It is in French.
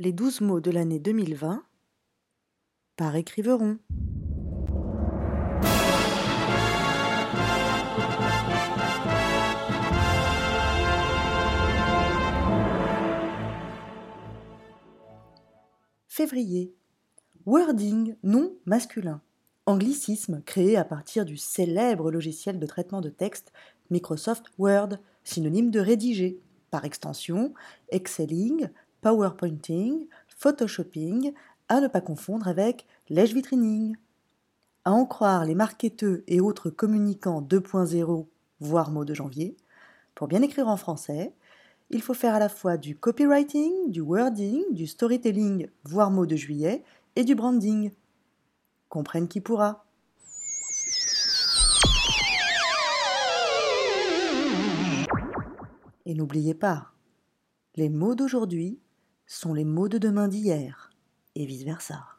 Les douze mots de l'année 2020 par écriveron. Février. Wording, nom masculin. Anglicisme créé à partir du célèbre logiciel de traitement de texte Microsoft Word, synonyme de rédiger. Par extension, Exceling, PowerPointing, Photoshopping, à ne pas confondre avec Lèche Vitrining. À en croire les marketeux et autres communicants 2.0, voire mots de janvier, pour bien écrire en français, il faut faire à la fois du copywriting, du wording, du storytelling, voire mots de juillet, et du branding. Comprenne qui pourra. Et n'oubliez pas, les mots d'aujourd'hui sont les mots de demain d'hier, et vice-versa.